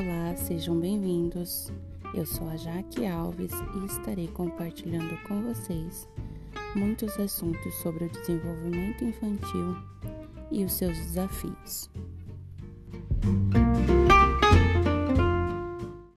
Olá, sejam bem-vindos. Eu sou a Jaque Alves e estarei compartilhando com vocês muitos assuntos sobre o desenvolvimento infantil e os seus desafios.